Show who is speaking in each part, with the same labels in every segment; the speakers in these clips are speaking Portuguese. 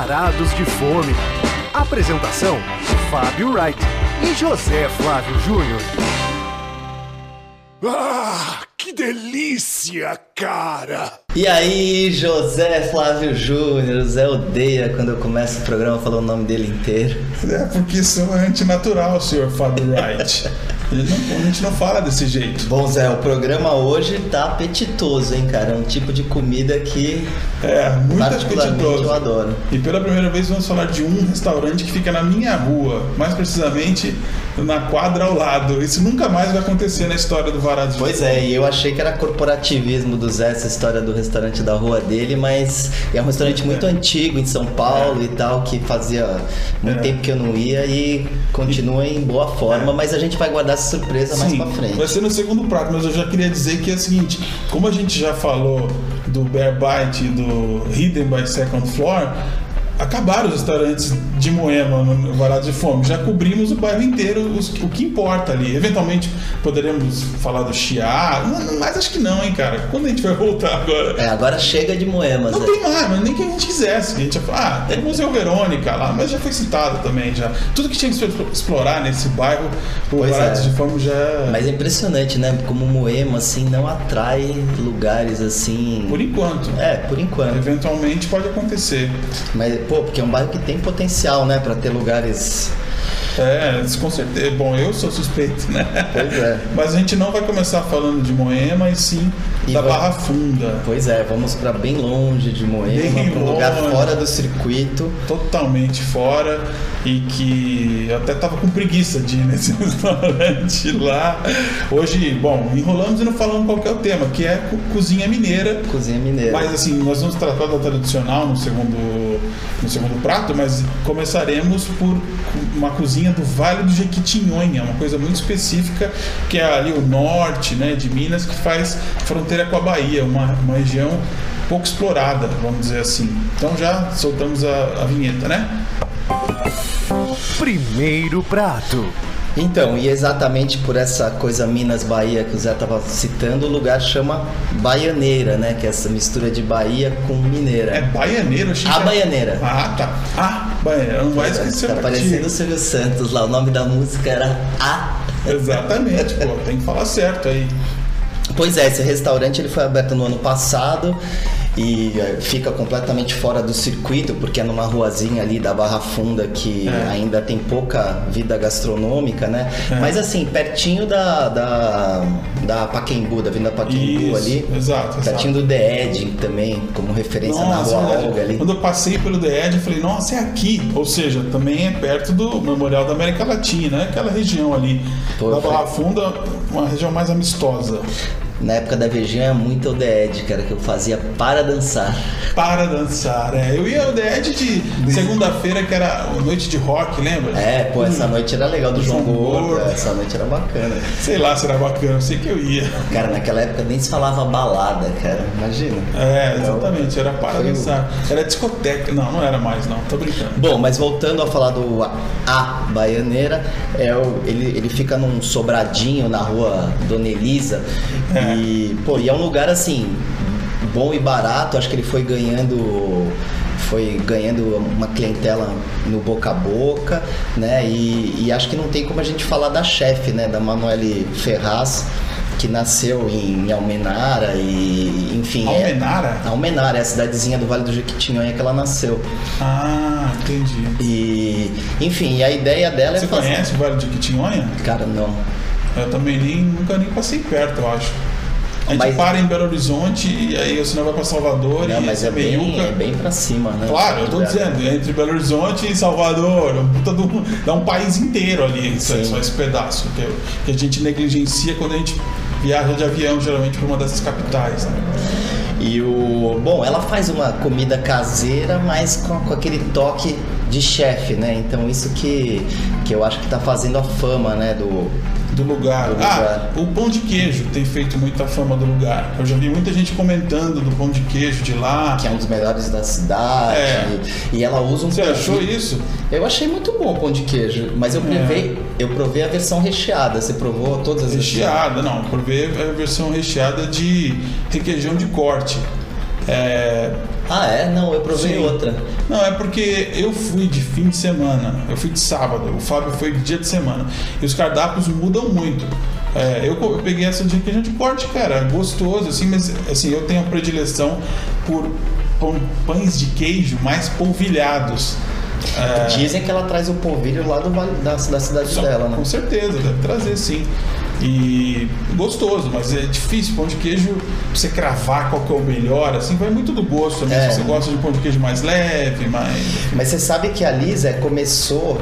Speaker 1: Varados de Fome. Apresentação: Fábio Wright e José Flávio Júnior.
Speaker 2: Ah, que delícia, cara!
Speaker 3: E aí, José Flávio Júnior, Zé odeia quando eu começo o programa falando o nome dele inteiro.
Speaker 4: É porque sou antinatural, senhor Fábio Wright. A gente, não, a gente não fala desse jeito.
Speaker 3: Bom, Zé, o programa hoje tá apetitoso, hein, cara? É um tipo de comida que
Speaker 4: É, muito apetitoso.
Speaker 3: eu adoro.
Speaker 4: E pela primeira vez vamos falar de um restaurante que fica na minha rua, mais precisamente na quadra ao lado. Isso nunca mais vai acontecer na história do Varado de
Speaker 3: Pois é, e eu achei que era corporativismo do Zé, essa história do restaurante da rua dele, mas é um restaurante muito antigo em São Paulo e tal, que fazia muito
Speaker 4: É.
Speaker 3: tempo que eu não ia e continua em boa forma, mas a gente vai guardar essa surpresa mais
Speaker 4: Sim,
Speaker 3: pra frente.
Speaker 4: vai ser no segundo prato, mas eu já queria dizer que é o seguinte, como a gente já falou do Bear Bite e do Hidden by Second Floor, acabaram os restaurantes de Moema no Varado de Fome. Já cobrimos o bairro inteiro, os- o que importa ali. Eventualmente poderemos falar do Chiá, mas acho que não, hein, cara. Quando a gente vai voltar agora?
Speaker 3: É, agora chega de moemas.
Speaker 4: Não
Speaker 3: Zé.
Speaker 4: tem mais, mas nem que a gente quisesse. A gente ia falar, ah, tem o Museu Verônica lá, mas já foi citado também já. Tudo que tinha que se explorar nesse bairro, o
Speaker 3: Pois
Speaker 4: Varados
Speaker 3: é.
Speaker 4: de Fome já.
Speaker 3: Mas é impressionante, né? Como Moema, assim, não atrai lugares assim.
Speaker 4: Por enquanto.
Speaker 3: É, por enquanto.
Speaker 4: Eventualmente pode acontecer.
Speaker 3: Mas, pô, porque é um bairro que tem potencial, né? Pra ter lugares.
Speaker 4: É, com certeza. Bom, eu sou suspeito, né?
Speaker 3: Pois é.
Speaker 4: Mas a gente não vai começar falando de Moema, e sim
Speaker 3: E
Speaker 4: da Barra Funda.
Speaker 3: Pois é, vamos pra bem longe de Moema, pra um lugar fora do circuito.
Speaker 4: Totalmente fora e que eu até tava com preguiça de ir nesse restaurante lá. Hoje, bom, enrolamos e não falamos qual é o tema, que é co- cozinha mineira.
Speaker 3: Cozinha mineira.
Speaker 4: Mas assim, nós vamos tratar da tradicional no segundo, no segundo prato, mas começaremos por uma cozinha do Vale do Jequitinhonha, uma coisa muito específica, que é ali o norte né, de Minas, que faz fronteira com a Bahia, uma, uma região pouco explorada, vamos dizer assim. Então já soltamos a, a vinheta, né?
Speaker 1: Primeiro prato.
Speaker 3: Então, e exatamente por essa coisa Minas Bahia que o Zé tava citando, o lugar chama Baianeira, né? Que é essa mistura de Bahia com mineira.
Speaker 4: É baianeiro, achei
Speaker 3: A Baianeira.
Speaker 4: Ah, tá. Ah, baianeiro. Não vai esquecer
Speaker 3: Tá
Speaker 4: a
Speaker 3: parecendo o Silvio Santos lá, o nome da música era A.
Speaker 4: Exatamente, pô, tem que falar certo aí.
Speaker 3: Pois é, esse restaurante ele foi aberto no ano passado e eh, fica completamente fora do circuito, porque é numa ruazinha ali da Barra Funda que
Speaker 4: É.
Speaker 3: ainda tem pouca vida gastronômica, né?
Speaker 4: É.
Speaker 3: Mas assim, pertinho da, da, da Paquembu, da Vinda Paquembu
Speaker 4: Isso,
Speaker 3: ali.
Speaker 4: exato,
Speaker 3: Pertinho do The Edge também, como referência na
Speaker 4: Nossa,
Speaker 3: Rua
Speaker 4: verdade.
Speaker 3: Olga ali.
Speaker 4: Quando eu passei pelo The Edge, eu falei, nossa, é aqui. Ou seja, também é perto do Memorial da América Latina, né? aquela região ali.
Speaker 3: Pô,
Speaker 4: da Barra Funda, uma região mais amistosa.
Speaker 3: Na época da Vejinha muito o Edge, cara, que eu fazia para dançar.
Speaker 4: Para dançar, é. Eu ia ao Edge de segunda-feira, que era noite de rock, lembra?
Speaker 3: É, pô, essa noite era legal do João Gordo, essa noite era bacana.
Speaker 4: Sei lá se era bacana, eu sei que eu ia.
Speaker 3: Cara, naquela época nem se falava balada, cara, imagina.
Speaker 4: É, exatamente, era para
Speaker 3: Foi
Speaker 4: dançar. Era discoteca. Não, não era mais, não. Tô brincando.
Speaker 3: Bom, mas voltando a falar do A, A Baianeira, é o, ele, ele fica num sobradinho na rua Dona Elisa.
Speaker 4: É.
Speaker 3: E, pô, e é um lugar assim, bom e barato, acho que ele foi ganhando. Foi ganhando uma clientela no boca a boca, né? E, e acho que não tem como a gente falar da chefe, né? Da Manuele Ferraz, que nasceu em Almenara e, enfim. é-
Speaker 4: Almenara?
Speaker 3: Almenara, é a cidadezinha do Vale do Jequitinhonha que ela nasceu.
Speaker 4: Ah, entendi.
Speaker 3: E, enfim, e a ideia dela
Speaker 4: Você
Speaker 3: é fazer.
Speaker 4: conhece o Vale de Quitinhonha?
Speaker 3: Cara, não.
Speaker 4: Eu também nem, nunca nem passei perto, eu acho. A gente para em Belo Horizonte e aí o senhor vai pra Salvador
Speaker 3: Não,
Speaker 4: e
Speaker 3: mas é bem, é bem pra cima, né?
Speaker 4: Claro, eu tô
Speaker 3: É.
Speaker 4: dizendo, entre Belo Horizonte e Salvador, puta do- dá um país inteiro ali,
Speaker 3: Sim.
Speaker 4: só esse pedaço, que, que a gente negligencia quando a gente viaja de avião, geralmente, para uma dessas capitais. né?
Speaker 3: E o. Bom, ela faz uma comida caseira, mas com, com aquele toque de chefe, né? Então isso que, que eu acho que tá fazendo a fama, né? Do,
Speaker 4: Do lugar.
Speaker 3: Do
Speaker 4: Ah, o pão de queijo tem feito muita fama do lugar. Eu já vi muita gente comentando do pão de queijo de lá.
Speaker 3: que é um dos melhores da cidade.
Speaker 4: É.
Speaker 3: E ela usa um
Speaker 4: Você
Speaker 3: pão-
Speaker 4: achou isso?
Speaker 3: Eu achei muito bom o pão de queijo, mas eu
Speaker 4: É.
Speaker 3: provei, eu provei a versão recheada. Você provou todas as
Speaker 4: Recheada, não. Por ver a versão recheada de requeijão de corte. É,
Speaker 3: Ah, é? Não, eu provei
Speaker 4: Sim.
Speaker 3: outra.
Speaker 4: Não, é porque eu fui de fim de semana, eu fui de sábado, o Fábio foi de dia de semana. E os cardápios mudam muito. É, eu, peguei essa de requeijão de corte, cara, gostoso, assim, mas assim, eu tenho a predileção por pães de queijo mais polvilhados. É,
Speaker 3: Dizem que ela traz o polvilho lá do da, da cidade
Speaker 4: só-
Speaker 3: dela, né?
Speaker 4: Com certeza, deve trazer sim. E gostoso, mas é difícil. Pão de queijo, você cravar qual que é o melhor, assim, vai muito do gosto também.
Speaker 3: É.
Speaker 4: Se você gosta de pão de queijo mais leve, mais.
Speaker 3: Mas você sabe que a Lisa começou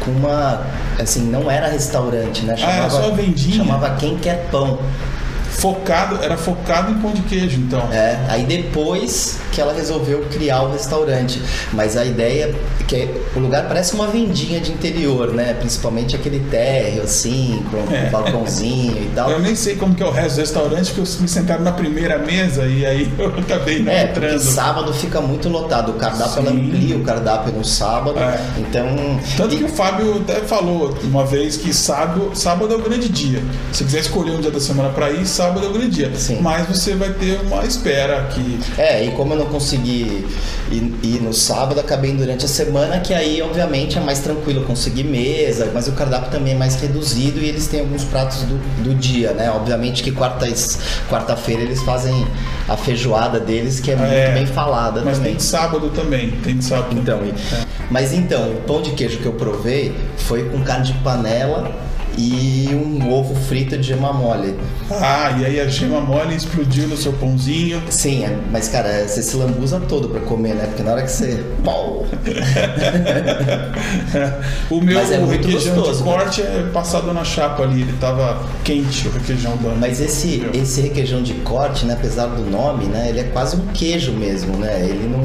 Speaker 3: com uma. Assim, não era restaurante, né?
Speaker 4: Ah, era só a vendinha?
Speaker 3: Chamava Quem Quer Pão.
Speaker 4: Focado, era focado em pão de queijo, então.
Speaker 3: É, aí depois que ela resolveu criar o restaurante. Mas a ideia é que o lugar parece uma vendinha de interior, né? Principalmente aquele térreo, assim, com
Speaker 4: É.
Speaker 3: um balcãozinho e tal.
Speaker 4: Eu nem sei como que é o resto do restaurante, porque eu me sentaram na primeira mesa e aí eu acabei não
Speaker 3: É,
Speaker 4: entrando.
Speaker 3: sábado fica muito lotado. O cardápio ela
Speaker 4: Sim.
Speaker 3: amplia o cardápio no sábado.
Speaker 4: É.
Speaker 3: Então.
Speaker 4: Tanto
Speaker 3: e-
Speaker 4: que o Fábio até falou uma vez que sábado, sábado é o grande dia. Se quiser escolher um dia da semana para ir, sábado é o grande dia.
Speaker 3: Sim.
Speaker 4: Mas você vai ter uma espera que
Speaker 3: É, e como eu não consegui ir, ir no sábado, acabei durante a semana, que aí, obviamente, é mais tranquilo conseguir mesa, mas o cardápio também é mais reduzido e eles têm alguns pratos do, do dia, né? Obviamente que quarta-feira eles fazem a feijoada deles, que é muito
Speaker 4: É,
Speaker 3: bem falada
Speaker 4: Mas
Speaker 3: também.
Speaker 4: tem de sábado também. Tem de sábado.
Speaker 3: Então, e- mas então, o pão de queijo que eu provei foi com carne de panela e um ovo frito de gema mole.
Speaker 4: Ah, e aí a gema mole explodiu no seu pãozinho.
Speaker 3: Sim, é- mas cara, você se lambuza todo pra comer, né? Porque na hora que você. Pau!
Speaker 4: o meu
Speaker 3: Mas é muito
Speaker 4: requeijão
Speaker 3: gostoso,
Speaker 4: de corte é passado na chapa ali. Ele tava quente, o requeijão da.
Speaker 3: Mas esse, esse requeijão de corte, né, apesar do nome, né, ele é quase um queijo mesmo, né? Ele não.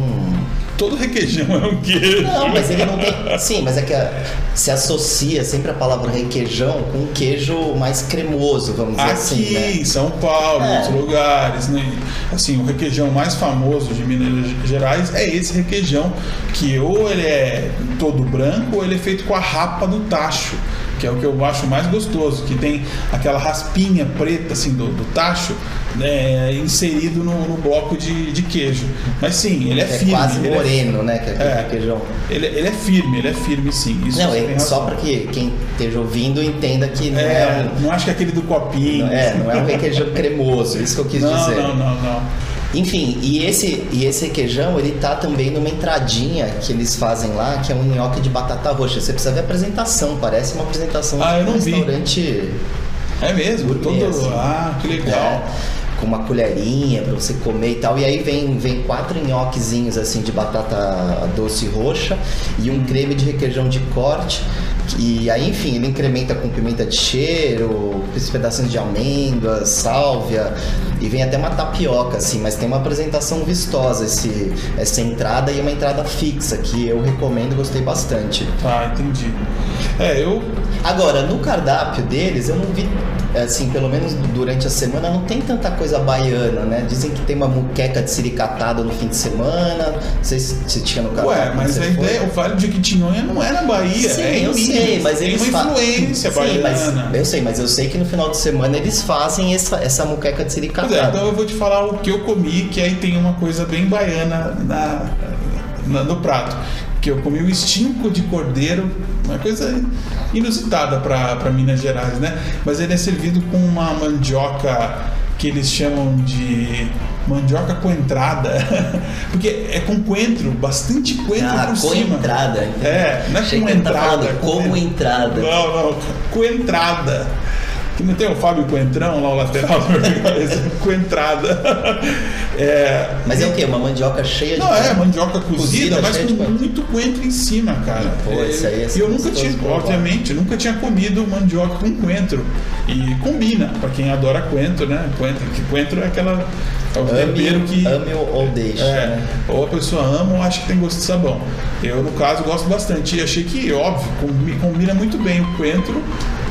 Speaker 4: Todo requeijão é um queijo.
Speaker 3: Não, mas ele não tem. Sim, mas é que a- se associa sempre a palavra requeijão com um queijo mais cremoso, vamos dizer
Speaker 4: Aqui
Speaker 3: assim, né?
Speaker 4: em São Paulo, em
Speaker 3: É.
Speaker 4: outros lugares, né? Assim, o requeijão mais famoso de Minas Gerais é esse requeijão, que ou ele é todo branco ou ele é feito com a rapa do tacho, que é o que eu acho mais gostoso, que tem aquela raspinha preta assim do, do tacho né, inserido no, no bloco de, de queijo. Mas sim, ele é,
Speaker 3: É
Speaker 4: firme.
Speaker 3: quase
Speaker 4: ele é-
Speaker 3: moreno, né? Que é
Speaker 4: É.
Speaker 3: requeijão.
Speaker 4: Ele, ele é firme, ele é firme sim. Isso
Speaker 3: Não, é
Speaker 4: tem
Speaker 3: só para que quem esteja ouvindo entenda que não é,
Speaker 4: É,
Speaker 3: um.
Speaker 4: não acho que é aquele do copinho.
Speaker 3: É, não é um requeijão cremoso, isso que eu quis
Speaker 4: não,
Speaker 3: dizer.
Speaker 4: não, não, não.
Speaker 3: Enfim, e esse, e esse requeijão, ele tá também numa entradinha que eles fazem lá, que é um nhoque de batata roxa. Você precisa ver a apresentação, parece uma apresentação
Speaker 4: Ah,
Speaker 3: de um
Speaker 4: vi.
Speaker 3: restaurante
Speaker 4: É mesmo?
Speaker 3: gourmet,
Speaker 4: Todo...
Speaker 3: assim.
Speaker 4: Ah, que legal.
Speaker 3: É, com uma colherinha pra você comer e tal. E aí vem, vem quatro nhoquezinhos assim de batata doce roxa e um creme de requeijão de corte. E aí, enfim, ele incrementa com pimenta de cheiro, esses pedacinhos de amêndoas, sálvia, e vem até uma tapioca, assim, mas tem uma apresentação vistosa esse, essa entrada e uma entrada fixa, que eu recomendo, gostei bastante.
Speaker 4: Tá, entendi. É, eu.
Speaker 3: Agora, no cardápio deles, eu não vi, assim, pelo menos durante a semana, não tem tanta coisa baiana, né? Dizem que tem uma muqueca de siricatada no fim de semana. Não sei se, se tinha no cardápio.
Speaker 4: Ué, mas a ideia, o Vale de Quitinhonha não é na Bahia,
Speaker 3: Sim,
Speaker 4: é
Speaker 3: eu
Speaker 4: Minas.
Speaker 3: sei, mas
Speaker 4: tem
Speaker 3: eles
Speaker 4: uma
Speaker 3: fa-
Speaker 4: influência
Speaker 3: Sim,
Speaker 4: baiana.
Speaker 3: mas eu sei, mas eu sei que no final de semana eles fazem essa, essa muqueca de
Speaker 4: Pois
Speaker 3: siricatada.
Speaker 4: é, então eu vou te falar o que eu comi, que aí tem uma coisa bem baiana na, na- no prato. Que eu comi o estinco de cordeiro, uma coisa inusitada para Minas Gerais, né? Mas ele é servido com uma mandioca que eles chamam de mandioca coentrada, porque é com coentro, bastante coentro
Speaker 3: Ah,
Speaker 4: por
Speaker 3: com
Speaker 4: cima.
Speaker 3: entrada.
Speaker 4: É, não é
Speaker 3: Achei
Speaker 4: com
Speaker 3: tá
Speaker 4: entrada.
Speaker 3: como
Speaker 4: com-
Speaker 3: entrada.
Speaker 4: Não, não, coentrada. Que não tem o Fábio Coentrão lá, o lateral do Coentrada. É,
Speaker 3: Mas é o quê? Uma mandioca cheia de.
Speaker 4: não, é mandioca cozida,
Speaker 3: Cozida,
Speaker 4: mas
Speaker 3: de
Speaker 4: com
Speaker 3: coentro.
Speaker 4: muito coentro em cima, cara.
Speaker 3: Pô,
Speaker 4: É,
Speaker 3: isso aí é
Speaker 4: e eu nunca tinha,
Speaker 3: de
Speaker 4: obviamente, nunca tinha comido mandioca com coentro. E combina, pra quem adora coentro, né? Coentro, que coentro é aquela. É o tempero que.
Speaker 3: ame ou deixa.
Speaker 4: É,
Speaker 3: né?
Speaker 4: ou a pessoa ama ou acha que tem gosto de sabão. Eu, no caso, gosto bastante. E achei que, óbvio, combi- combina muito bem o coentro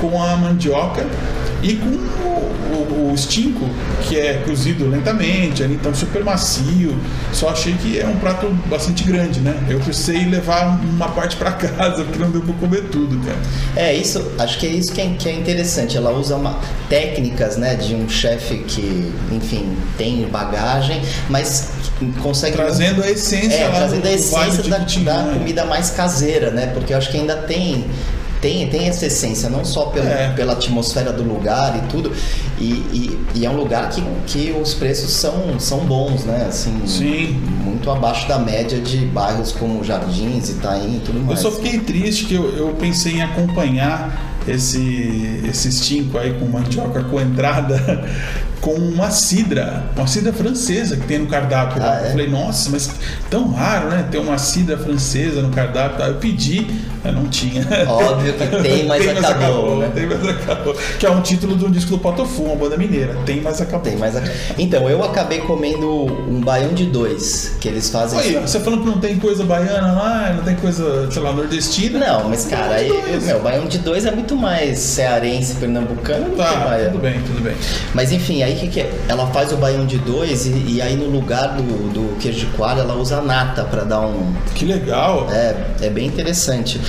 Speaker 4: com a mandioca. E com o, o, o stinco, que é cozido lentamente, ali, então super macio. Só achei que é um prato bastante grande, né? Eu precisei levar uma parte para casa, porque não deu pra comer tudo, cara.
Speaker 3: É, isso, acho que é isso que é, que é interessante. Ela usa uma, técnicas, né, de um chefe que, enfim, tem bagagem, mas consegue
Speaker 4: trazendo a essência,
Speaker 3: é,
Speaker 4: lá
Speaker 3: trazendo
Speaker 4: do-
Speaker 3: a essência da, da comida mais caseira, né? Porque eu acho que ainda tem tem, tem essa essência, não só pelo,
Speaker 4: É.
Speaker 3: pela atmosfera do lugar e tudo, e, e, e é um lugar que, que os preços são, são bons, né? Assim,
Speaker 4: Sim.
Speaker 3: muito abaixo da média de bairros como Jardins, Itaim e tudo
Speaker 4: Eu
Speaker 3: mais.
Speaker 4: só fiquei triste que eu, eu pensei em acompanhar esse, esse stinco aí com mandioca com entrada com uma cidra, uma cidra francesa que tem no cardápio.
Speaker 3: Ah,
Speaker 4: eu
Speaker 3: é?
Speaker 4: falei, nossa, mas tão raro, né? Ter uma cidra francesa no cardápio. Eu pedi, mas não tinha.
Speaker 3: Óbvio que tem, mas acabou, né?
Speaker 4: Tem, mas acabou. Que é um título do disco do Potofu, uma banda mineira. Tem, mas acabou.
Speaker 3: Tem mais a... Então, eu acabei comendo um baião de dois, que eles fazem.
Speaker 4: Aí, você falando que não tem coisa baiana lá, não tem coisa, sei lá, nordestina.
Speaker 3: Não, mas cara, aí,
Speaker 4: Baião de dois.
Speaker 3: meu, baião de dois é muito mais cearense, pernambucano do que
Speaker 4: Tá,
Speaker 3: baiano.
Speaker 4: tudo bem, tudo bem.
Speaker 3: Mas enfim, aí o que, que é? Ela faz o baião de dois e, e aí no lugar do, do queijo de coalho ela usa nata pra dar um.
Speaker 4: Que legal.
Speaker 3: É, é bem interessante.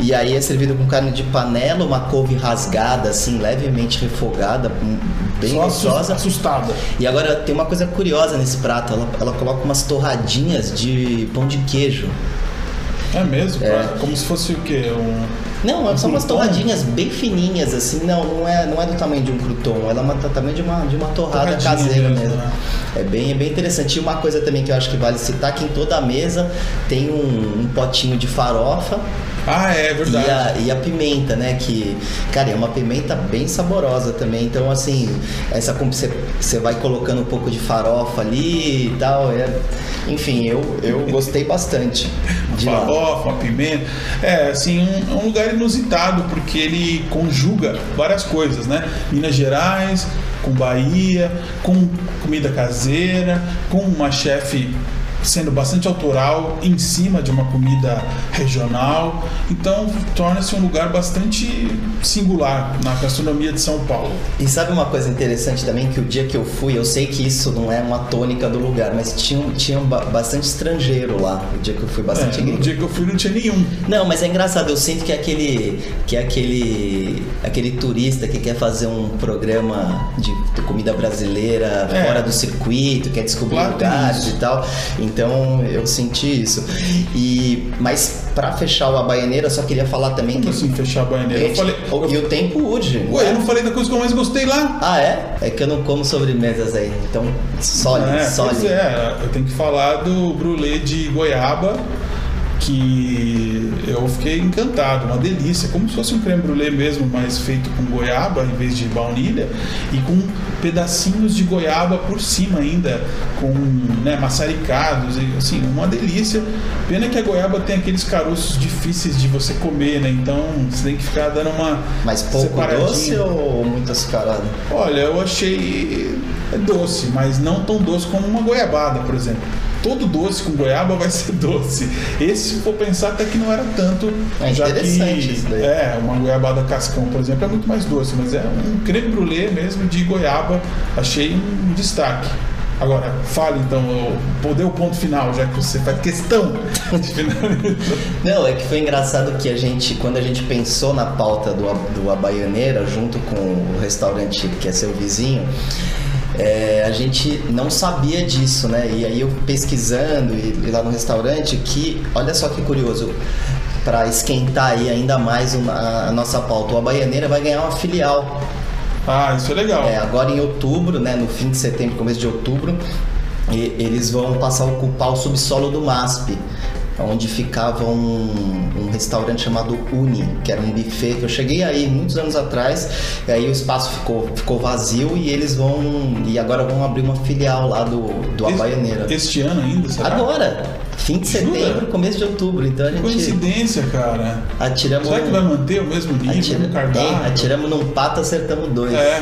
Speaker 3: E aí é servido com carne de panela, uma couve rasgada, assim, levemente refogada, hum, bem
Speaker 4: Só
Speaker 3: gostosa.
Speaker 4: assustada.
Speaker 3: E agora tem uma coisa curiosa nesse prato, ela, ela coloca umas torradinhas de pão de queijo.
Speaker 4: É mesmo?
Speaker 3: É.
Speaker 4: Como se fosse o quê? Um...
Speaker 3: Não, são umas
Speaker 4: crouton?
Speaker 3: torradinhas bem fininhas, assim, não, não é, não é do tamanho de um crouton, ela é uma, do tamanho de uma, de uma torrada
Speaker 4: Torradinha
Speaker 3: caseira
Speaker 4: mesmo,
Speaker 3: mesmo.
Speaker 4: né?
Speaker 3: É bem, é bem interessante. E uma coisa também que eu acho que vale citar, que em toda a mesa tem um, um potinho de farofa
Speaker 4: Ah, é
Speaker 3: e
Speaker 4: verdade.
Speaker 3: a, e a pimenta, né? Que, cara, é uma pimenta bem saborosa também. Então, assim, essa você, você vai colocando um pouco de farofa ali e tal. É, enfim, eu, eu gostei bastante de lá.
Speaker 4: Farofa, uma pimenta. É, assim, um, um lugar inusitado, porque ele conjuga várias coisas, né? Minas Gerais, com Bahia, com comida caseira, com uma chefe sendo bastante autoral em cima de uma comida regional. Então, torna-se um lugar bastante singular na gastronomia de São Paulo.
Speaker 3: E sabe uma coisa interessante também? Que o dia que eu fui, eu sei que isso não é uma tônica do lugar, mas tinha, tinha ba- bastante estrangeiro lá. O dia que eu fui, bastante
Speaker 4: É, no dia que eu fui não tinha nenhum.
Speaker 3: Não, mas é engraçado, eu sinto que é aquele que é aquele aquele turista que quer fazer um programa de, de comida brasileira
Speaker 4: É.
Speaker 3: fora do circuito, quer descobrir
Speaker 4: Claro,
Speaker 3: lugares e tal. Então eu senti isso. E mas pra fechar o Abaianeira, eu só queria falar também
Speaker 4: Como
Speaker 3: que
Speaker 4: assim, fechar a banheira? Eu
Speaker 3: Gente,
Speaker 4: falei.
Speaker 3: o- e o tempo urge.
Speaker 4: Ué, eu não falei da coisa que eu mais gostei lá.
Speaker 3: Ah, é? É que eu não como sobremesas aí. Então, sólido,
Speaker 4: É,
Speaker 3: sólido.
Speaker 4: pois é, eu tenho que falar do brulê de goiaba, que eu fiquei encantado, uma delícia, como se fosse um creme brulee mesmo, mas feito com goiaba em vez de baunilha e com pedacinhos de goiaba por cima ainda, com né, maçaricados, e, assim, uma delícia. Pena que a goiaba tem aqueles caroços difíceis de você comer, né? Então você tem que ficar dando uma
Speaker 3: Mas pouco doce ou muito açucarado?
Speaker 4: Olha, eu achei doce, mas não tão doce como uma goiabada, por exemplo. Todo doce com goiaba vai ser doce. Esse, se for pensar, até que não era tanto.
Speaker 3: É
Speaker 4: já
Speaker 3: interessante
Speaker 4: que
Speaker 3: isso daí.
Speaker 4: é uma goiabada cascão, por exemplo, é muito mais doce, mas é um creme brulee mesmo de goiaba. Achei um destaque. Agora, fale então, dê o ponto final, já que você faz questão de finalizar.
Speaker 3: Não, é que foi engraçado que a gente, quando a gente pensou na pauta do, do Abaianeira, junto com o restaurante que é seu vizinho, é, a gente não sabia disso, né? E aí eu pesquisando e, e lá no restaurante, que olha só que curioso, para esquentar aí ainda mais uma- a nossa pauta, o Abaianeira vai ganhar uma filial
Speaker 4: Ah, isso é legal.
Speaker 3: É, agora em outubro, né, no fim de setembro, começo de outubro, e- eles vão passar a ocupar o subsolo do MASP, onde ficava um, um restaurante chamado Uni, que era um buffet que eu cheguei aí muitos anos atrás, e aí o espaço ficou, ficou vazio e eles vão. E agora vão abrir uma filial lá do, do
Speaker 4: Este-
Speaker 3: Abaianeira.
Speaker 4: Este ano ainda, será?
Speaker 3: Agora! Fim de
Speaker 4: Jura?
Speaker 3: setembro, começo de outubro, então a gente
Speaker 4: Coincidência, cara.
Speaker 3: atiramos.
Speaker 4: Será que vai manter o mesmo nível
Speaker 3: Atira,
Speaker 4: no cardápio?
Speaker 3: é, atiramos num pato, acertamos dois.
Speaker 4: É.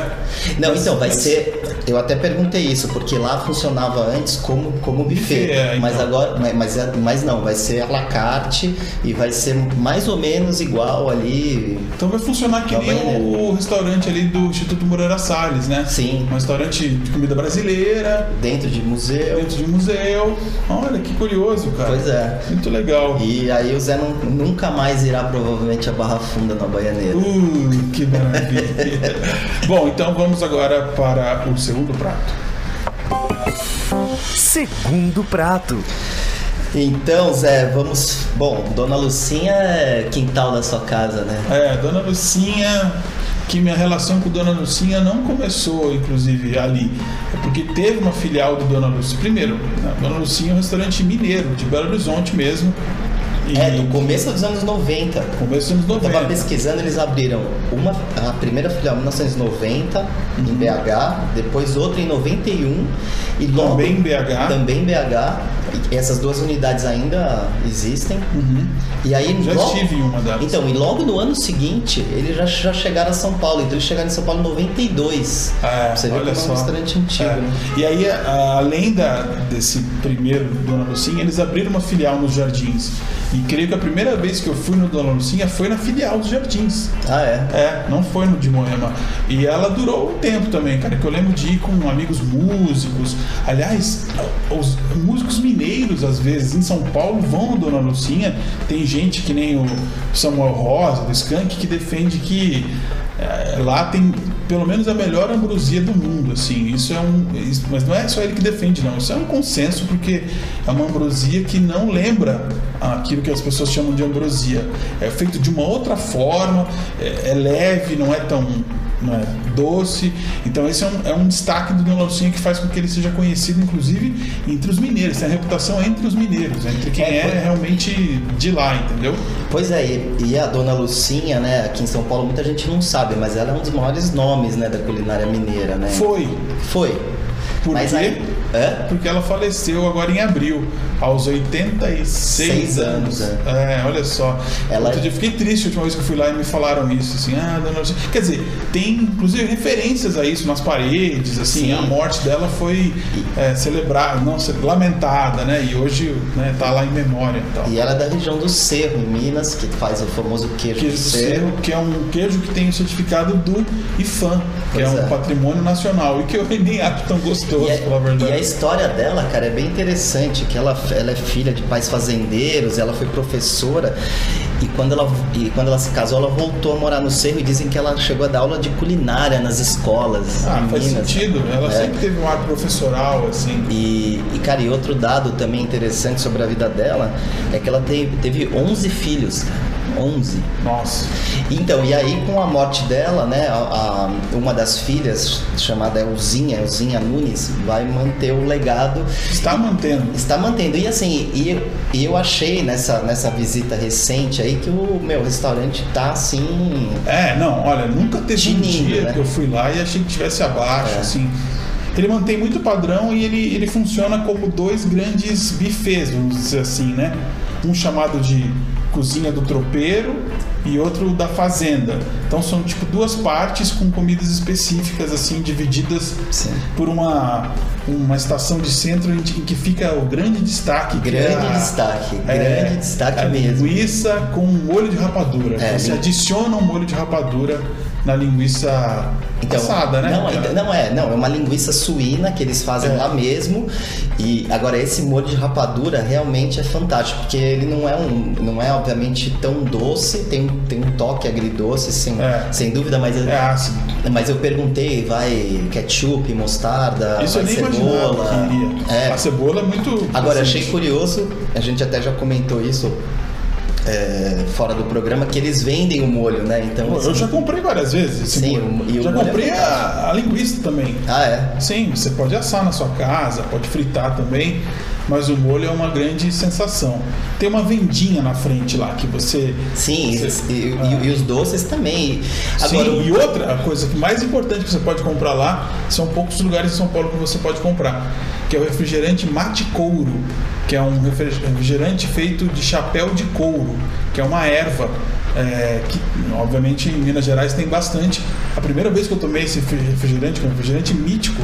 Speaker 3: Não,
Speaker 4: Mas-
Speaker 3: então, vai
Speaker 4: mas-
Speaker 3: ser. Eu até perguntei isso, porque lá funcionava antes como, como buffet.
Speaker 4: É,
Speaker 3: mas
Speaker 4: então.
Speaker 3: agora. Mas, mas, é- mas não, vai ser à la carte e vai ser mais ou menos igual ali.
Speaker 4: Então vai funcionar que nem o restaurante ali do Instituto Moreira Salles, né?
Speaker 3: Sim.
Speaker 4: Um restaurante de comida brasileira,
Speaker 3: Dentro de museu.
Speaker 4: dentro de museu. Olha que curioso, cara.
Speaker 3: Pois é.
Speaker 4: Muito legal.
Speaker 3: E aí o Zé não- nunca mais irá provavelmente a Barra Funda na Baianeira.
Speaker 4: Uh, que maravilha. Bom, então vamos agora para o segundo prato.
Speaker 1: Segundo prato.
Speaker 3: Então, Zé, vamos. Bom, Dona Lucinha é quintal da sua casa, né?
Speaker 4: É, Dona Lucinha, que minha relação com Dona Lucinha não começou, inclusive, ali. É porque teve uma filial do Dona Lucinha. Primeiro, né, Dona Lucinha é um restaurante mineiro, de Belo Horizonte mesmo. E
Speaker 3: É, do começo dos anos 90.
Speaker 4: começo dos anos
Speaker 3: Eu
Speaker 4: 90.
Speaker 3: tava pesquisando, eles abriram uma, a primeira filial em 1990
Speaker 4: Uhum.
Speaker 3: em BH, depois outra em 91 e logo
Speaker 4: Também em BH.
Speaker 3: também em BH. E essas duas unidades ainda existem.
Speaker 4: Uhum.
Speaker 3: E aí
Speaker 4: Já
Speaker 3: logo-
Speaker 4: estive em uma delas.
Speaker 3: Então, e logo no ano seguinte, eles já, já chegaram a São Paulo. Então eles chegaram em São Paulo em 92.
Speaker 4: É,
Speaker 3: você ver
Speaker 4: olha
Speaker 3: como é um restaurante antigo,
Speaker 4: É.
Speaker 3: né?
Speaker 4: E aí, além da, desse primeiro Dona Lucinha, eles abriram uma filial nos Jardins. E creio que a primeira vez que eu fui no Dona Lucinha foi na filial dos Jardins.
Speaker 3: Ah, é?
Speaker 4: É, não foi no de Moema. E ela durou um tempo também, cara, que eu lembro de ir com amigos músicos. Aliás, os músicos mineiros, às vezes, em São Paulo, vão no Dona Lucinha. Tem gente que nem o Samuel Rosa, do Skank, que defende que é, lá tem pelo menos a melhor ambrosia do mundo, assim. Isso é um, isso- mas não é só ele que defende, não. Isso é um consenso porque é uma ambrosia que não lembra aquilo que as pessoas chamam de ambrosia. É feito de uma outra forma, é, é leve, não é tão não é, doce. Então esse é um, é um destaque do Dona Lucinha que faz com que ele seja conhecido, inclusive, entre os mineiros. Tem a reputação entre os mineiros, entre quem
Speaker 3: É,
Speaker 4: é, realmente de lá, entendeu?
Speaker 3: Pois é, e, e a Dona Lucinha, né, aqui em São Paulo muita gente não sabe, mas ela é um dos maiores nomes, né, da culinária mineira, né?
Speaker 4: Foi.
Speaker 3: Foi.
Speaker 4: Por
Speaker 3: mas
Speaker 4: quê?
Speaker 3: aí, é?
Speaker 4: Porque ela faleceu agora em abril, aos 86
Speaker 3: Seis
Speaker 4: anos.
Speaker 3: anos,
Speaker 4: É, olha só.
Speaker 3: Ela-
Speaker 4: Outro dia eu fiquei triste a última vez que eu fui lá e me falaram isso, assim, ah, dona. Quer dizer, tem inclusive referências a isso nas paredes, assim,
Speaker 3: Sim.
Speaker 4: a morte dela foi é, celebrada, não, lamentada, né? E hoje né, tá lá em memória e tal.
Speaker 3: E ela é da região do Cerro, em Minas, que faz o famoso queijo,
Speaker 4: Queijo
Speaker 3: do
Speaker 4: do
Speaker 3: Cerro.
Speaker 4: Cerro, que é um queijo que tem o certificado do IFAM, que é
Speaker 3: Pois
Speaker 4: um
Speaker 3: é.
Speaker 4: patrimônio nacional, e que eu nem acho tão gostoso,
Speaker 3: E, é-
Speaker 4: pela verdade.
Speaker 3: A história dela, cara, é bem interessante, que ela, ela é filha de pais fazendeiros, ela foi professora e quando ela, e quando ela se casou, ela voltou a morar no Cerro e dizem que ela chegou a dar aula de culinária nas escolas
Speaker 4: Ah, faz
Speaker 3: Minas.
Speaker 4: sentido. Ela
Speaker 3: É.
Speaker 4: sempre teve um ar professoral, assim.
Speaker 3: E, e, cara, e outro dado também interessante sobre a vida dela é que ela teve, teve 11 filhos, cara. 11.
Speaker 4: Nossa.
Speaker 3: Então, e aí com a morte dela, né, a, a- uma das filhas, chamada Elzinha, Elzinha Nunes, vai manter o legado.
Speaker 4: Está mantendo.
Speaker 3: Está mantendo. E assim, e, e eu achei nessa, nessa visita recente aí que o meu restaurante tá assim.
Speaker 4: É, não, olha, nunca teve um dia
Speaker 3: né?
Speaker 4: que eu fui lá e achei que tivesse abaixo,
Speaker 3: É.
Speaker 4: assim. Ele mantém muito padrão e ele, ele funciona como dois grandes bufês, vamos dizer assim, né? Um chamado de cozinha do tropeiro e outro da fazenda. Então são tipo duas partes com comidas específicas assim divididas
Speaker 3: Sim.
Speaker 4: por uma uma estação de centro em que fica o grande destaque. que é
Speaker 3: Grande
Speaker 4: a-
Speaker 3: destaque,
Speaker 4: é,
Speaker 3: grande destaque
Speaker 4: a
Speaker 3: mesmo.
Speaker 4: linguiça com molho de rapadura.
Speaker 3: É,
Speaker 4: Você
Speaker 3: lin-
Speaker 4: adiciona um molho de rapadura na linguiça assada, né?
Speaker 3: Então, Não, não é, não, é uma linguiça suína que eles fazem
Speaker 4: É.
Speaker 3: lá mesmo. E agora esse molho de rapadura realmente é fantástico, porque ele não é um, não é obviamente tão doce, tem, tem um toque agridoce, sem,
Speaker 4: É.
Speaker 3: sem dúvida, mas eu,
Speaker 4: É ácido.
Speaker 3: mas eu perguntei, vai ketchup, mostarda,
Speaker 4: Isso eu
Speaker 3: vai cebola.
Speaker 4: que iria.
Speaker 3: É.
Speaker 4: A cebola é muito.
Speaker 3: Agora,
Speaker 4: presente.
Speaker 3: achei curioso, a gente até já comentou isso é, fora do programa, que eles vendem o molho, né? Então,
Speaker 4: Eu
Speaker 3: assim-
Speaker 4: já comprei várias vezes
Speaker 3: Sim,
Speaker 4: molho.
Speaker 3: o- e
Speaker 4: já
Speaker 3: é
Speaker 4: comprei a,
Speaker 3: fantástico.
Speaker 4: a linguiça também.
Speaker 3: Ah, é?
Speaker 4: Sim, você pode assar na sua casa, pode fritar também, mas o molho é uma grande sensação. Tem uma vendinha na frente lá que você.
Speaker 3: Sim,
Speaker 4: você-
Speaker 3: e, e-
Speaker 4: Ah.
Speaker 3: e os doces também. Agora,
Speaker 4: Sim, e outra a coisa que mais importante que você pode comprar lá são poucos lugares em São Paulo que você pode comprar, que é o refrigerante mate couro, que é um refri- refrigerante feito de chapéu de couro, que é uma erva é, que obviamente em Minas Gerais tem bastante. A primeira vez que eu tomei esse refrigerante, que é um refrigerante mítico,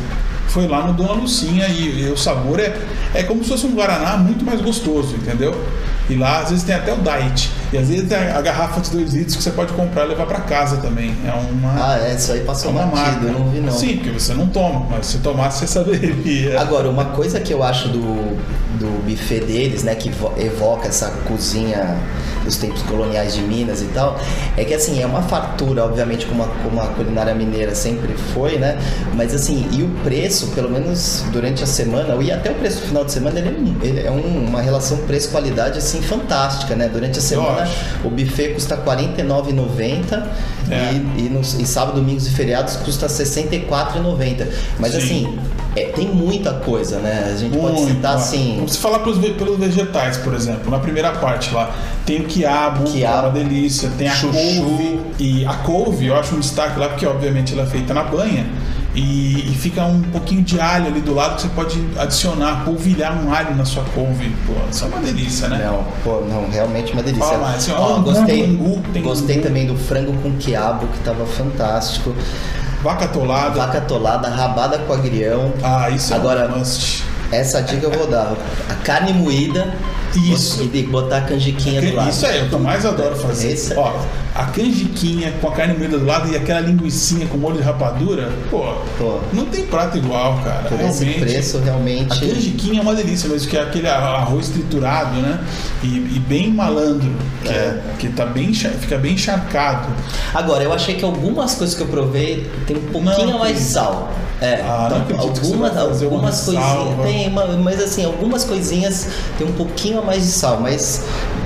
Speaker 4: foi lá no Dona Lucinha e, e o sabor é, é como se fosse um Guaraná muito mais gostoso, entendeu? E lá às vezes tem até o diet. E às vezes tem a garrafa de 2 litros que você pode comprar e levar para casa também. É uma.
Speaker 3: Ah, é, isso aí passou
Speaker 4: é uma
Speaker 3: batido,
Speaker 4: marca.
Speaker 3: eu não vi não.
Speaker 4: Sim, porque você não toma, mas se tomasse você saberia.
Speaker 3: Agora, uma coisa que eu acho do, do buffet deles, né, que vo- evoca essa cozinha dos tempos coloniais de Minas e tal, é que assim, é uma fartura, obviamente, como a, como a culinária mineira sempre foi, né? Mas assim, e o preço, pelo menos durante a semana, e até o preço do final de semana, ele é, um- ele é um- uma relação preço-qualidade assim fantástica, né? Durante a semana o buffet custa R$ 49,90
Speaker 4: É.
Speaker 3: e, e, nos, e sábado, domingos e feriados custa R$ 64,90. Mas
Speaker 4: Sim.
Speaker 3: assim, é, tem muita coisa, né? A gente pode
Speaker 4: Muito,
Speaker 3: citar
Speaker 4: ó.
Speaker 3: assim.
Speaker 4: Vamos falar pelos, pelos vegetais, por exemplo. Na primeira parte lá, tem o quiabo, que é
Speaker 3: Quiabo.
Speaker 4: uma delícia. Tem a
Speaker 3: Chuchu.
Speaker 4: couve. E a couve, eu acho um destaque lá, porque obviamente ela é feita na banha. E, e fica um pouquinho de alho ali do lado que você pode adicionar, polvilhar um alho na sua couve. Pô, isso é uma delícia, né?
Speaker 3: Não, pô, não, realmente uma delícia.
Speaker 4: Fala assim,
Speaker 3: Ó,
Speaker 4: ó,
Speaker 3: gostei,
Speaker 4: angu,
Speaker 3: gostei
Speaker 4: angu.
Speaker 3: também do frango com quiabo, que tava fantástico.
Speaker 4: Vaca atolada.
Speaker 3: Vaca atolada, rabada com agrião.
Speaker 4: Ah, isso é
Speaker 3: Agora-
Speaker 4: um must.
Speaker 3: Essa dica eu vou dar. A carne moída
Speaker 4: Isso.
Speaker 3: e botar a canjiquinha do lado.
Speaker 4: Isso é, o que eu mais adoro fazer.
Speaker 3: Esse é-
Speaker 4: Ó, a canjiquinha com a carne moída do lado e aquela linguicinha com molho de rapadura, pô,
Speaker 3: Pô.
Speaker 4: não tem prato igual, cara.
Speaker 3: Por esse
Speaker 4: realmente.
Speaker 3: preço,
Speaker 4: A
Speaker 3: realmente.
Speaker 4: canjiquinha é uma delícia mesmo, que é aquele arroz triturado, né? E, e bem malandro, que, é. que tá bem, fica bem encharcado.
Speaker 3: Agora, eu achei que algumas coisas que eu provei tem um pouquinho
Speaker 4: Não
Speaker 3: a mais de sal. É,
Speaker 4: Ah,
Speaker 3: então, algumas, algumas coisinhas. Tem, uma- mas assim, algumas coisinhas tem um pouquinho a mais de sal, mas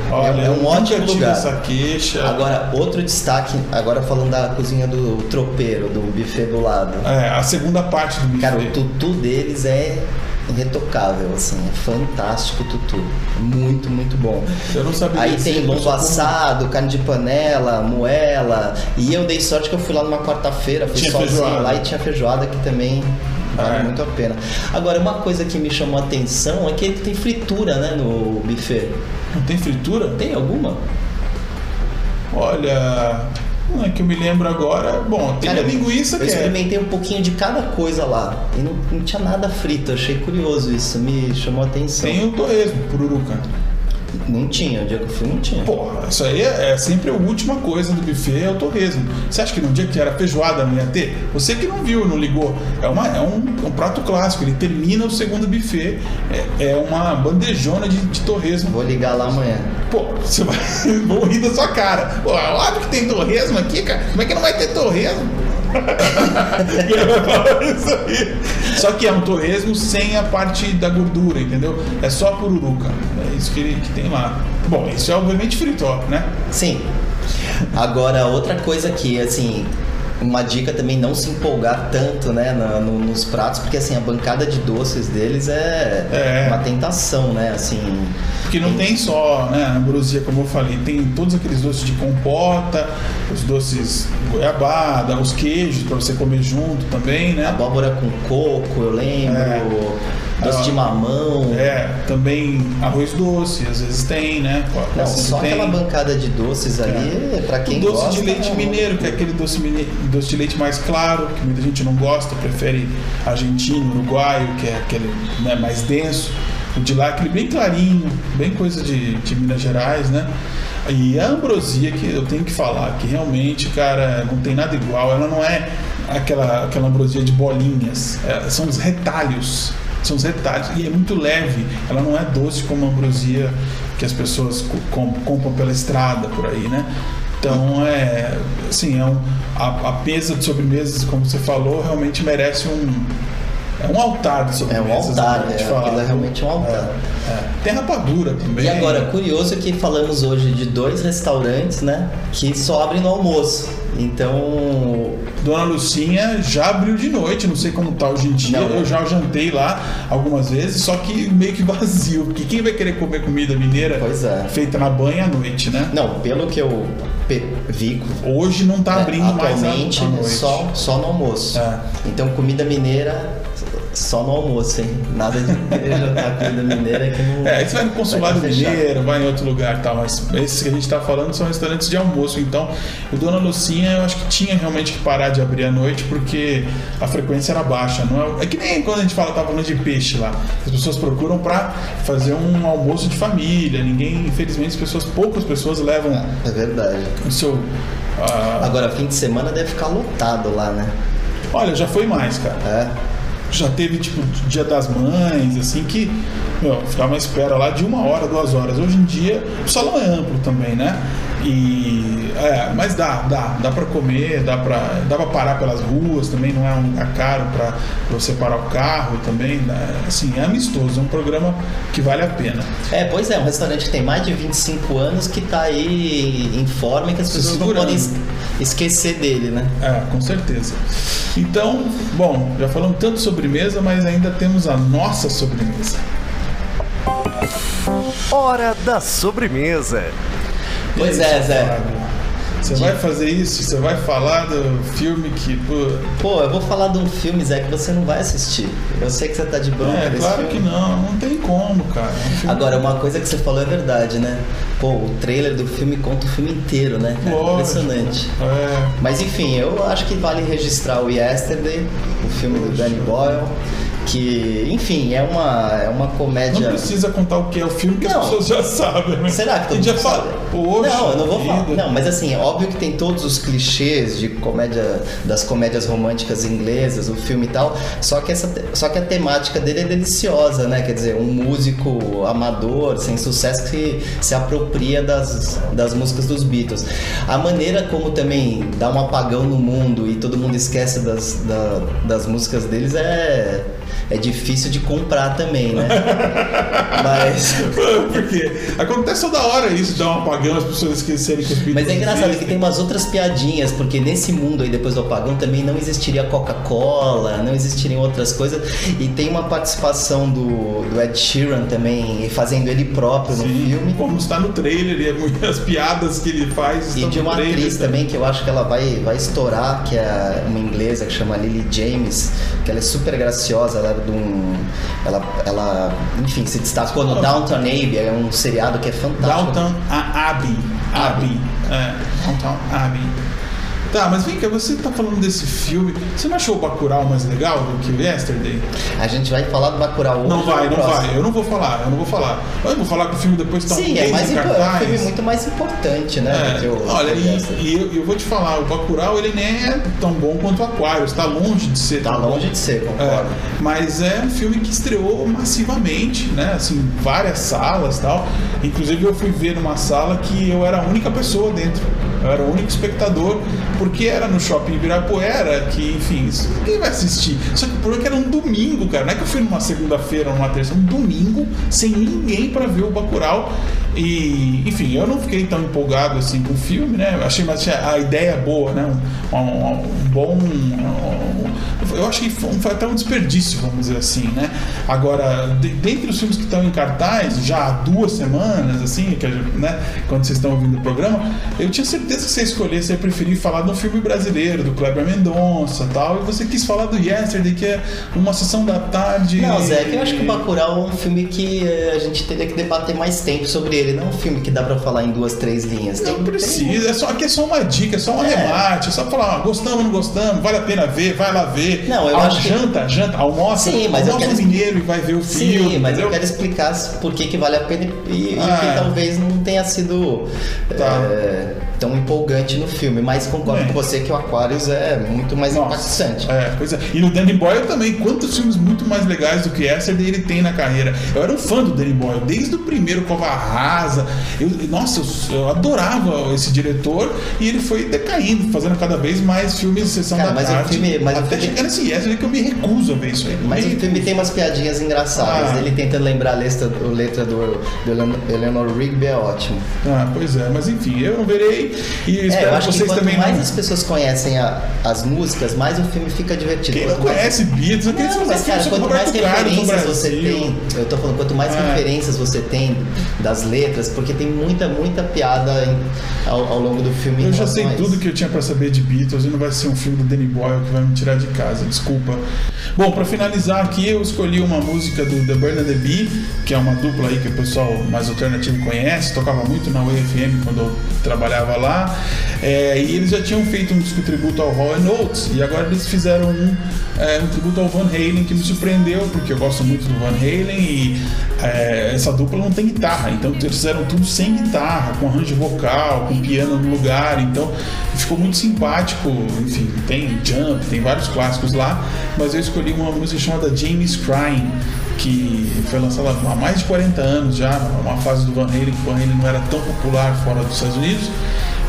Speaker 3: é-
Speaker 4: Olha,
Speaker 3: é, um ótimo lugar.
Speaker 4: essa queixa.
Speaker 3: Agora, outro destaque, agora falando da cozinha do tropeiro, do buffet do lado.
Speaker 4: É, a segunda parte do buffet.
Speaker 3: Cara, o tutu deles é irretocável, assim, é fantástico tutu. Muito, muito bom.
Speaker 4: Eu não sabia
Speaker 3: Aí tem
Speaker 4: só como-
Speaker 3: assado, carne de panela, moela. E eu dei sorte que eu fui lá numa quarta-feira, fui
Speaker 4: Tinha
Speaker 3: sozinho
Speaker 4: feijoada.
Speaker 3: lá e tinha feijoada que também vale
Speaker 4: É.
Speaker 3: muito a pena. Agora, uma coisa que me chamou a atenção é que ele tem fritura, né, no buffet.
Speaker 4: Não tem fritura?
Speaker 3: Tem alguma?
Speaker 4: Olha, não é que eu me lembro agora. Bom, tem
Speaker 3: Cara,
Speaker 4: a linguiça
Speaker 3: eu
Speaker 4: que é.
Speaker 3: experimentei um pouquinho de cada coisa lá. E não, não tinha nada frito. Achei curioso isso. Me chamou a atenção.
Speaker 4: Tem o torresmo, pururuca.
Speaker 3: Não tinha. O dia que eu fui, não tinha.
Speaker 4: Porra, isso aí é, é sempre a última coisa do buffet, é o torresmo. Você acha que no dia que era feijoada não ia ter? Você que não viu, não ligou. É, uma, é um, um prato clássico, ele termina o segundo buffet. É, é uma bandejona de, de torresmo.
Speaker 3: Vou ligar lá amanhã.
Speaker 4: Pô, você vai vão rir da sua cara. Pô, é óbvio que tem torresmo aqui, cara. Como é que não vai ter torresmo? Só que é um torresmo sem a parte da gordura, entendeu? É só pururuca. É isso que, ele, que tem lá. Bom, isso é obviamente frito, né?
Speaker 3: Sim. Agora, outra coisa que, assim, uma dica também não se empolgar tanto, né, na- no- nos pratos, porque, assim, a bancada de doces deles é,
Speaker 4: É.
Speaker 3: uma tentação, né, assim...
Speaker 4: Porque não tem só né, a ambrosia, como eu falei, tem todos aqueles doces de compota, os doces goiabada, os queijos para você comer junto também, né?
Speaker 3: Abóbora com coco, eu lembro,
Speaker 4: É.
Speaker 3: doce
Speaker 4: Ah,
Speaker 3: de mamão...
Speaker 4: É, também arroz doce, às vezes tem, né?
Speaker 3: Não, só
Speaker 4: tem.
Speaker 3: aquela bancada de doces ali, pra quem
Speaker 4: o doce
Speaker 3: gosta...
Speaker 4: de leite
Speaker 3: é
Speaker 4: mineiro, que é aquele doce, doce de leite mais claro, que muita gente não gosta, prefere argentino, uruguaio, que é aquele né, mais denso. O de lá é aquele bem clarinho, bem coisa de, de Minas Gerais, né? E a ambrosia, que eu tenho que falar, que realmente, cara, não tem nada igual. Ela não é aquela, aquela ambrosia de bolinhas, é, são os retalhos. São os retalhos. E é muito leve. Ela não é doce como a ambrosia que as pessoas co- com- compram pela estrada por aí, né? Então, é, assim, é um, a, a mesa de sobremesas, como você falou, realmente merece um, é um altar de
Speaker 3: É
Speaker 4: sobremesas.
Speaker 3: um altar,
Speaker 4: né,
Speaker 3: é, aquilo é realmente um altar.
Speaker 4: É, é. Tem rapadura também.
Speaker 3: E agora, curioso que falamos hoje de dois restaurantes, né, que só abrem no almoço. Então,
Speaker 4: Dona Lucinha já abriu de noite, não sei como tá hoje em dia.
Speaker 3: Não.
Speaker 4: Eu já jantei lá algumas vezes, só que meio que vazio. Porque quem vai querer comer comida mineira
Speaker 3: Pois é.
Speaker 4: feita na banha à noite, né?
Speaker 3: não, pelo que eu vi,
Speaker 4: Hoje não tá
Speaker 3: né,
Speaker 4: abrindo mais à, noite.
Speaker 3: só, só no almoço.
Speaker 4: É.
Speaker 3: Então, comida mineira só no almoço, hein? Nada de jantar comida mineira que não.
Speaker 4: É, você vai no consulado
Speaker 3: vai tá
Speaker 4: mineiro, vai em outro lugar e tal, mas esses que a gente tá falando são restaurantes de almoço. Então, o Dona Lucinha eu acho que tinha realmente que parar de abrir à noite porque a frequência era baixa. Não é, é que nem quando a gente fala, tava falando de peixe lá. As pessoas procuram pra fazer um almoço de família. Ninguém, infelizmente, as pessoas, poucas pessoas levam
Speaker 3: É verdade.
Speaker 4: o seu. ah,
Speaker 3: Agora, fim de semana deve ficar lotado lá, né?
Speaker 4: olha, já foi mais, cara.
Speaker 3: É.
Speaker 4: já teve tipo dia das mães, assim, que meu, ficava uma espera lá de uma hora, duas horas. Hoje em dia o salão é amplo também, né? E é, mas dá, dá, dá para comer, dá para dá para parar pelas ruas também, não é, um, é caro para você parar o carro também, né? assim, é amistoso, é um programa que vale a pena.
Speaker 3: É, pois é, um restaurante que tem mais de 25 anos que tá aí em forma e que as
Speaker 4: Se
Speaker 3: pessoas não podem es- esquecer dele, né?
Speaker 4: É, com certeza. Então, bom, já falamos tanto sobremesa, mas ainda temos a nossa sobremesa.
Speaker 1: Hora da sobremesa.
Speaker 3: Pois é, Zé.
Speaker 4: Você vai fazer isso? Você vai falar do filme que. Pô,
Speaker 3: Pô, eu vou falar de um filme, Zé, que você não vai assistir. Eu sei que você tá de bronca
Speaker 4: é, claro que
Speaker 3: filme.
Speaker 4: não, não tem como, cara. É um
Speaker 3: Agora, uma coisa que você falou é verdade, né? Pô, o trailer do filme conta o filme inteiro, né? cara?
Speaker 4: Lógico.
Speaker 3: Impressionante.
Speaker 4: É,
Speaker 3: Mas enfim, eu acho que vale registrar o Yesterday, o filme do Danny Boyle, que, enfim, é uma, é uma
Speaker 4: não
Speaker 3: comédia.
Speaker 4: precisa contar o que é o filme, que
Speaker 3: Não.
Speaker 4: as pessoas já sabem. né?
Speaker 3: Será que todo
Speaker 4: já
Speaker 3: mundo
Speaker 4: fala?
Speaker 3: sabe?
Speaker 4: Poxa.
Speaker 3: não, eu não vou falar.
Speaker 4: vida.
Speaker 3: Não, mas assim, óbvio que tem todos os clichês de comédia das comédias românticas inglesas, o filme e tal. Só que essa, só que a temática dele é deliciosa, né? Quer dizer, um músico amador sem sucesso que se apropria das, das músicas dos Beatles. A maneira como também dá um apagão no mundo e todo mundo esquece das, da- das músicas deles é é difícil de comprar também, né? Mas
Speaker 4: Porque acontece toda hora isso, dá um apagão, as pessoas esquecerem que os Beatles
Speaker 3: Mas é engraçado que tem umas outras piadinhas, porque nesse mundo aí depois do apagão também não existiria Coca-Cola, não existiriam outras coisas. E tem uma participação do, do Ed Sheeran também, fazendo ele próprio no
Speaker 4: Sim,
Speaker 3: filme.
Speaker 4: Como está no trailer, e muitas piadas que ele faz
Speaker 3: E de
Speaker 4: no
Speaker 3: uma
Speaker 4: trailer.
Speaker 3: atriz também que eu acho que ela vai, vai estourar, que é uma inglesa que chama Lily James, que ela é super graciosa, ela é de um. Ela, ela enfim, se destacou no Downton Abbey, é um seriado que é fantástico.
Speaker 4: Downtown a- Abbey. Abbey. É, Downtown Abbey. Tá, mas vem cá, você tá falando desse filme. Você não achou o Bacurau mais legal do que o Yesterday?
Speaker 3: A gente vai falar do Bacurau hoje.
Speaker 4: Não vai, não
Speaker 3: próximo.
Speaker 4: vai. Eu não vou falar, eu não vou falar. Eu vou falar que o filme depois tá um
Speaker 3: Sim, é,
Speaker 4: mês
Speaker 3: mais impo- é um
Speaker 4: cartaz.
Speaker 3: filme muito mais importante, né? do que
Speaker 4: É,
Speaker 3: o-
Speaker 4: olha, e, e eu, eu vou te falar, o Bacurau ele nem é tão bom quanto o Aquarius, tá longe de ser
Speaker 3: Tá longe
Speaker 4: bom.
Speaker 3: de ser,
Speaker 4: É,
Speaker 3: concordo.
Speaker 4: mas é um filme que estreou massivamente, né? Assim, várias salas tal. Inclusive eu fui ver numa sala que eu era a única pessoa dentro. Eu era o único espectador, porque era no shopping Ibirapuera, que, enfim, isso ninguém vai assistir. Só que o problema é que era um domingo, cara. Não é que eu fui numa segunda-feira ou numa terça, um domingo, sem ninguém pra ver o Bacurau. E, enfim, eu não fiquei tão empolgado assim com o filme, né? Achei mas a ideia boa, né? Um, um- um bom. um- eu acho que foi, foi até um desperdício, vamos dizer assim, né? Agora, de, dentre os filmes que estão em cartaz, já há duas semanas, assim, que, né? Quando vocês estão ouvindo o programa, eu tinha certeza que você ia escolher, você preferir falar de um filme brasileiro, do Kleber Mendonça tal, e você quis falar do Yesterday, que é uma sessão da tarde.
Speaker 3: Não, Zé, que eu acho que o Bacurau é um filme que eh, a gente teria que debater mais tempo sobre ele. Não é um filme que dá pra falar em duas, três linhas. Tem,
Speaker 4: Não precisa, é só, aqui é só uma dica, é só um arremate, é só falar, ah, gostamos, não gostamos, vale a pena ver, vai lá ver.
Speaker 3: Não, eu
Speaker 4: Ah,
Speaker 3: acho que-
Speaker 4: janta, janta, almoça,
Speaker 3: Sim, mas eu
Speaker 4: almoça
Speaker 3: quero
Speaker 4: um mineiro e vai ver o
Speaker 3: Tem...
Speaker 4: filme.
Speaker 3: Sim, mas eu
Speaker 4: entendeu?
Speaker 3: quero explicar por que, que vale a pena e, e
Speaker 4: Ah,
Speaker 3: que
Speaker 4: é.
Speaker 3: talvez não tenha sido
Speaker 4: Tá.
Speaker 3: eh, tão empolgante no filme. Mas concordo
Speaker 4: Bem.
Speaker 3: com você que o Aquarius é muito mais
Speaker 4: Nossa,
Speaker 3: impactante.
Speaker 4: É, pois é. E no Danny Boyle também, quantos filmes muito mais legais do que Yesterday ele tem na carreira. Eu era um fã do Danny Boyle, desde o primeiro Cova Rasa. Eu, nossa, eu, eu adorava esse diretor e ele foi decaindo, fazendo cada vez mais filmes de sessão
Speaker 3: Cara,
Speaker 4: da
Speaker 3: mas
Speaker 4: tarde.
Speaker 3: filme- mas
Speaker 4: até
Speaker 3: filme-
Speaker 4: chegar nesse Yesterday que eu me recuso a ver isso aí.
Speaker 3: Mas
Speaker 4: Me
Speaker 3: o filme tem umas piadinhas engraçadas.
Speaker 4: Ah.
Speaker 3: Ele tentando lembrar a letra, a letra do, do Eleanor- Eleanor Rigby é ótimo.
Speaker 4: Ah, pois é, mas enfim, eu não verei e
Speaker 3: É,
Speaker 4: espero
Speaker 3: eu
Speaker 4: que
Speaker 3: acho que
Speaker 4: vocês
Speaker 3: quanto
Speaker 4: também
Speaker 3: mais
Speaker 4: não.
Speaker 3: as pessoas conhecem a- as músicas, mais o filme fica divertido.
Speaker 4: Quem não
Speaker 3: Quanto mais-
Speaker 4: conhece Beatles,
Speaker 3: Não,
Speaker 4: fazer
Speaker 3: mas cara, quanto mais referências você tem, eu tô falando, quanto mais
Speaker 4: É.
Speaker 3: referências você tem das letras, porque tem muita, muita piada em- ao, ao longo do filme.
Speaker 4: Eu já sei tudo que eu tinha pra saber de Beatles e não vai ser um filme do Danny Boyle que vai me tirar de casa, desculpa. Bom, para finalizar aqui, eu escolhi uma música do The Burner The Bee, que é uma dupla aí que o pessoal mais alternativo conhece, tocava muito na UFM quando eu trabalhava lá. É, e eles já tinham feito um disco tributo ao Hall Notes, e agora eles fizeram um, é, um tributo ao Van Halen que me surpreendeu, porque eu gosto muito do Van Halen e é, essa dupla não tem guitarra, então eles fizeram tudo sem guitarra, com arranjo vocal, com piano no lugar, então ficou muito simpático. Enfim, tem Jump, tem vários clássicos lá, mas eu escolhi uma música chamada James Crying, que foi lançada há mais de 40 anos já, uma fase do Van Halen, que o Van Halen não era tão popular fora dos Estados Unidos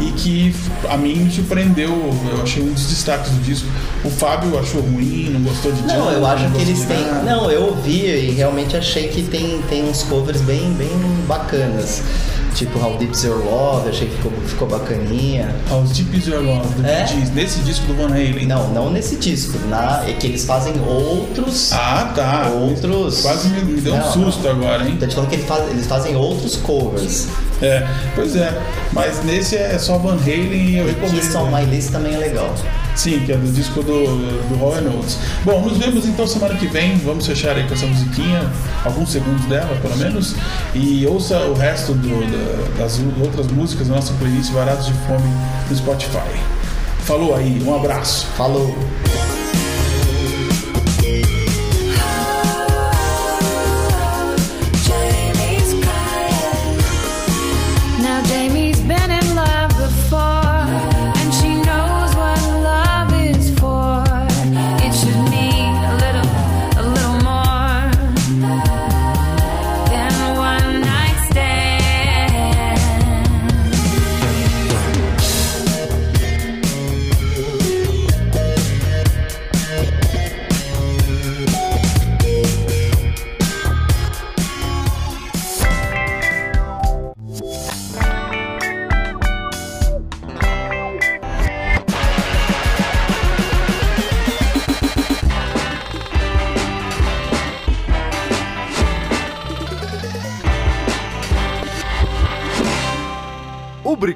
Speaker 4: e que a mim me surpreendeu. Eu achei um dos destaques do disco. O Fábio achou ruim, não gostou de
Speaker 3: Não, eu acho que eles têm. Não, eu ouvi e realmente achei que tem, tem uns covers bem, bem bacanas. Tipo How Deep Is Your Love, achei que ficou, ficou bacaninha.
Speaker 4: How Deep Is Your Love, do
Speaker 3: É?
Speaker 4: Gees, nesse disco do Van Halen.
Speaker 3: Não, não nesse disco. Na, é que eles fazem outros.
Speaker 4: Ah, tá.
Speaker 3: Outros.
Speaker 4: Quase me, me deu um
Speaker 3: Não,
Speaker 4: susto agora, hein?
Speaker 3: Tô te falando que eles fazem, eles fazem outros covers.
Speaker 4: É, pois é. Mas nesse é só Van Halen e eu recomendo.
Speaker 3: Kiss on My List também é legal.
Speaker 4: Sim, que é do disco do, do Hall Notes. Bom, nos vemos então semana que vem. Vamos fechar aí com essa musiquinha, alguns segundos dela, pelo menos. E ouça o resto do- da- das outras músicas da nossa playlist Baratos de Fome no Spotify. Falou aí, um abraço.
Speaker 3: Falou!